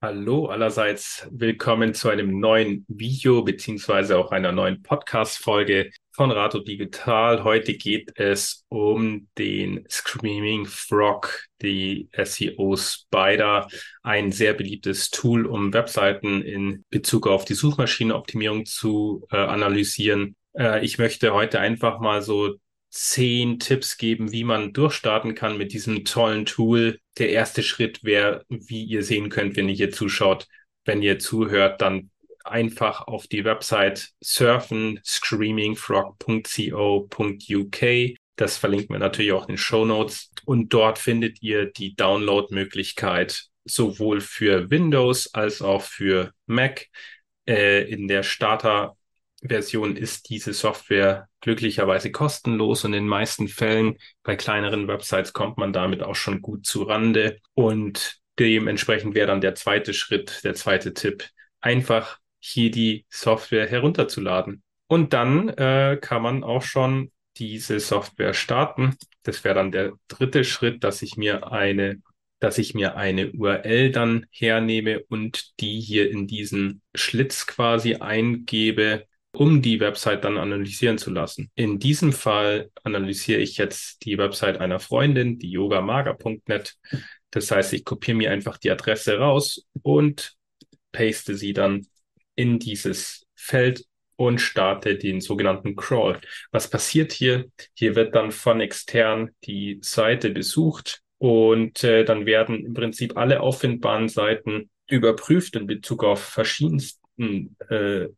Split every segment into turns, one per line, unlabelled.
Hallo allerseits, willkommen zu einem neuen Video beziehungsweise auch einer neuen Podcast-Folge von Rato Digital. Heute geht es um den Screaming Frog, die SEO Spider, ein sehr beliebtes Tool, um Webseiten in Bezug auf die Suchmaschinenoptimierung zu äh, analysieren. Äh, ich möchte heute einfach mal so zehn Tipps geben, wie man durchstarten kann mit diesem tollen Tool. Der erste Schritt wäre, wie ihr sehen könnt, wenn ihr hier zuschaut, wenn ihr zuhört, dann einfach auf die Website surfen, screamingfrog.co.uk. Das verlinken wir natürlich auch in den Show Notes. Und dort findet ihr die Download-Möglichkeit sowohl für Windows als auch für Mac. Äh, in der Starter Version ist diese Software glücklicherweise kostenlos und in den meisten Fällen bei kleineren Websites kommt man damit auch schon gut zu Rande und dementsprechend wäre dann der zweite Schritt, der zweite Tipp, einfach hier die Software herunterzuladen. Und dann äh, kann man auch schon diese Software starten. Das wäre dann der dritte Schritt, dass ich mir eine dass ich mir eine URL dann hernehme und die hier in diesen Schlitz quasi eingebe um die Website dann analysieren zu lassen. In diesem Fall analysiere ich jetzt die Website einer Freundin, die yogamaga.net. Das heißt, ich kopiere mir einfach die Adresse raus und paste sie dann in dieses Feld und starte den sogenannten Crawl. Was passiert hier? Hier wird dann von extern die Seite besucht und äh, dann werden im Prinzip alle auffindbaren Seiten überprüft in Bezug auf verschiedensten äh,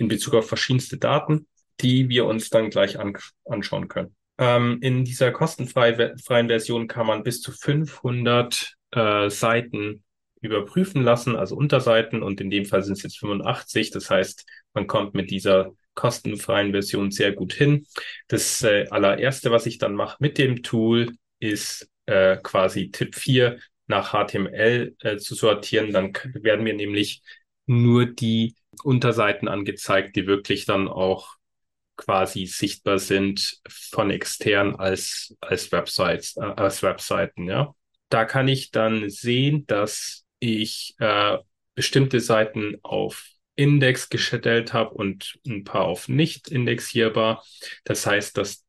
in Bezug auf verschiedenste Daten, die wir uns dann gleich an, anschauen können. Ähm, in dieser kostenfreien Version kann man bis zu 500 äh, Seiten überprüfen lassen, also Unterseiten. Und in dem Fall sind es jetzt 85. Das heißt, man kommt mit dieser kostenfreien Version sehr gut hin. Das äh, allererste, was ich dann mache mit dem Tool, ist äh, quasi Tipp 4 nach HTML äh, zu sortieren. Dann werden wir nämlich nur die Unterseiten angezeigt, die wirklich dann auch quasi sichtbar sind von extern als, als Websites, äh, als Webseiten, ja. Da kann ich dann sehen, dass ich äh, bestimmte Seiten auf Index gestellt habe und ein paar auf nicht indexierbar. Das heißt, dass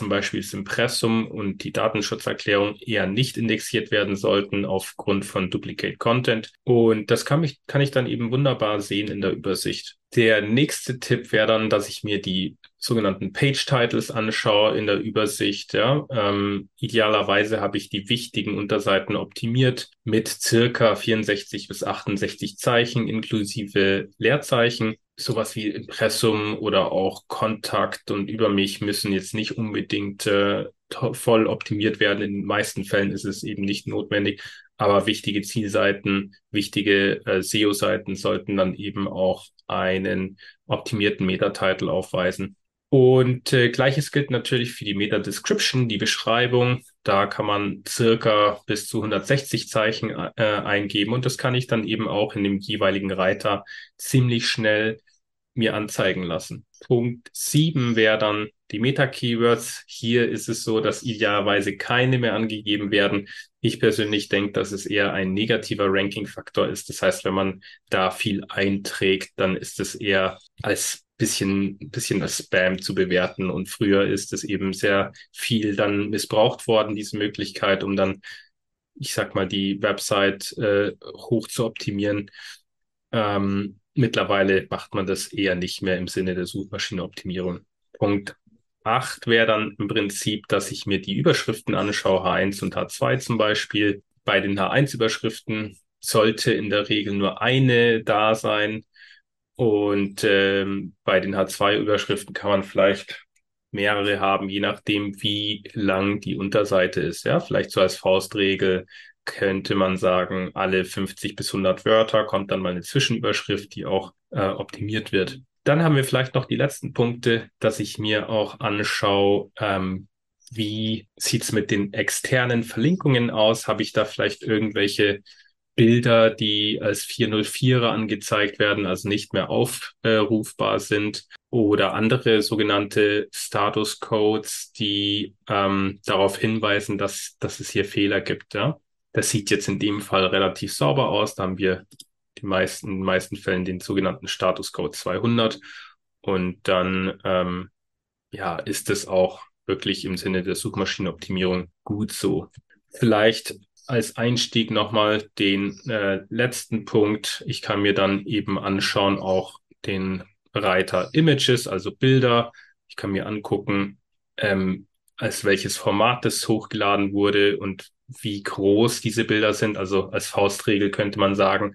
zum Beispiel das Impressum und die Datenschutzerklärung eher nicht indexiert werden sollten aufgrund von Duplicate Content. Und das kann, ich, kann ich dann eben wunderbar sehen in der Übersicht. Der nächste Tipp wäre dann, dass ich mir die sogenannten Page Titles anschaue in der Übersicht. Ja. Ähm, idealerweise habe ich die wichtigen Unterseiten optimiert mit circa 64 bis 68 Zeichen inklusive Leerzeichen sowas wie Impressum oder auch Kontakt und über mich müssen jetzt nicht unbedingt äh, voll optimiert werden. In den meisten Fällen ist es eben nicht notwendig. Aber wichtige Zielseiten, wichtige äh, SEO-Seiten sollten dann eben auch einen optimierten Meta-Title aufweisen. Und äh, gleiches gilt natürlich für die Meta-Description, die Beschreibung. Da kann man circa bis zu 160 Zeichen äh, eingeben und das kann ich dann eben auch in dem jeweiligen Reiter ziemlich schnell mir anzeigen lassen. Punkt sieben wäre dann die Meta-Keywords. Hier ist es so, dass idealerweise keine mehr angegeben werden. Ich persönlich denke, dass es eher ein negativer Ranking-Faktor ist. Das heißt, wenn man da viel einträgt, dann ist es eher als bisschen, bisschen als Spam zu bewerten. Und früher ist es eben sehr viel dann missbraucht worden, diese Möglichkeit, um dann, ich sag mal, die Website äh, hoch zu optimieren. Ähm, Mittlerweile macht man das eher nicht mehr im Sinne der Suchmaschinenoptimierung. Punkt 8 wäre dann im Prinzip, dass ich mir die Überschriften anschaue, H1 und H2 zum Beispiel. Bei den H1-Überschriften sollte in der Regel nur eine da sein. Und ähm, bei den H2-Überschriften kann man vielleicht mehrere haben, je nachdem, wie lang die Unterseite ist. Ja, vielleicht so als Faustregel könnte man sagen, alle 50 bis 100 Wörter kommt dann mal eine Zwischenüberschrift, die auch äh, optimiert wird. Dann haben wir vielleicht noch die letzten Punkte, dass ich mir auch anschaue, ähm, wie sieht's mit den externen Verlinkungen aus? Habe ich da vielleicht irgendwelche Bilder, die als 404er angezeigt werden, also nicht mehr aufrufbar sind? Oder andere sogenannte Status Codes, die ähm, darauf hinweisen, dass, dass es hier Fehler gibt, ja? Das sieht jetzt in dem Fall relativ sauber aus. Da haben wir die meisten, in den meisten Fällen den sogenannten Status Code 200. Und dann ähm, ja, ist es auch wirklich im Sinne der Suchmaschinenoptimierung gut so. Vielleicht als Einstieg nochmal den äh, letzten Punkt. Ich kann mir dann eben anschauen auch den Reiter Images, also Bilder. Ich kann mir angucken, ähm, als welches Format das hochgeladen wurde und wie groß diese Bilder sind. Also als Faustregel könnte man sagen,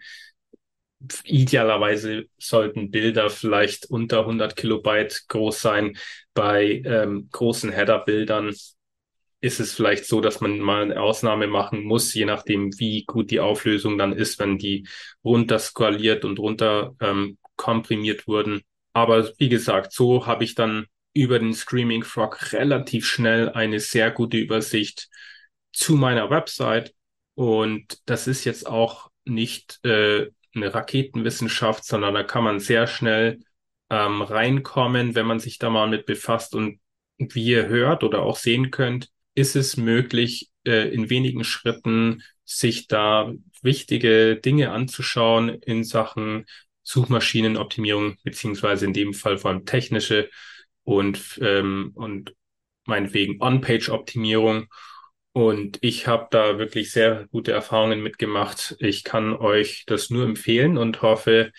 idealerweise sollten Bilder vielleicht unter 100 Kilobyte groß sein. Bei ähm, großen Header-Bildern ist es vielleicht so, dass man mal eine Ausnahme machen muss, je nachdem, wie gut die Auflösung dann ist, wenn die runter skaliert und runter ähm, komprimiert wurden. Aber wie gesagt, so habe ich dann über den Screaming Frog relativ schnell eine sehr gute Übersicht zu meiner Website. Und das ist jetzt auch nicht äh, eine Raketenwissenschaft, sondern da kann man sehr schnell ähm, reinkommen, wenn man sich da mal mit befasst. Und wie ihr hört oder auch sehen könnt, ist es möglich, äh, in wenigen Schritten sich da wichtige Dinge anzuschauen in Sachen Suchmaschinenoptimierung, beziehungsweise in dem Fall vor allem technische und, ähm, und meinetwegen On-Page-Optimierung. Und ich habe da wirklich sehr gute Erfahrungen mitgemacht. Ich kann euch das nur empfehlen und hoffe,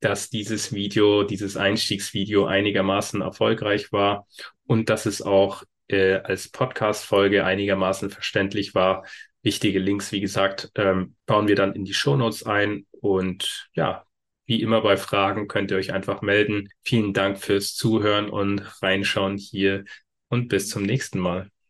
dass dieses Video, dieses Einstiegsvideo einigermaßen erfolgreich war und dass es auch äh, als Podcast-Folge einigermaßen verständlich war. Wichtige Links, wie gesagt, ähm, bauen wir dann in die Show Notes ein. Und ja, wie immer bei Fragen könnt ihr euch einfach melden. Vielen Dank fürs Zuhören und reinschauen hier und bis zum nächsten Mal.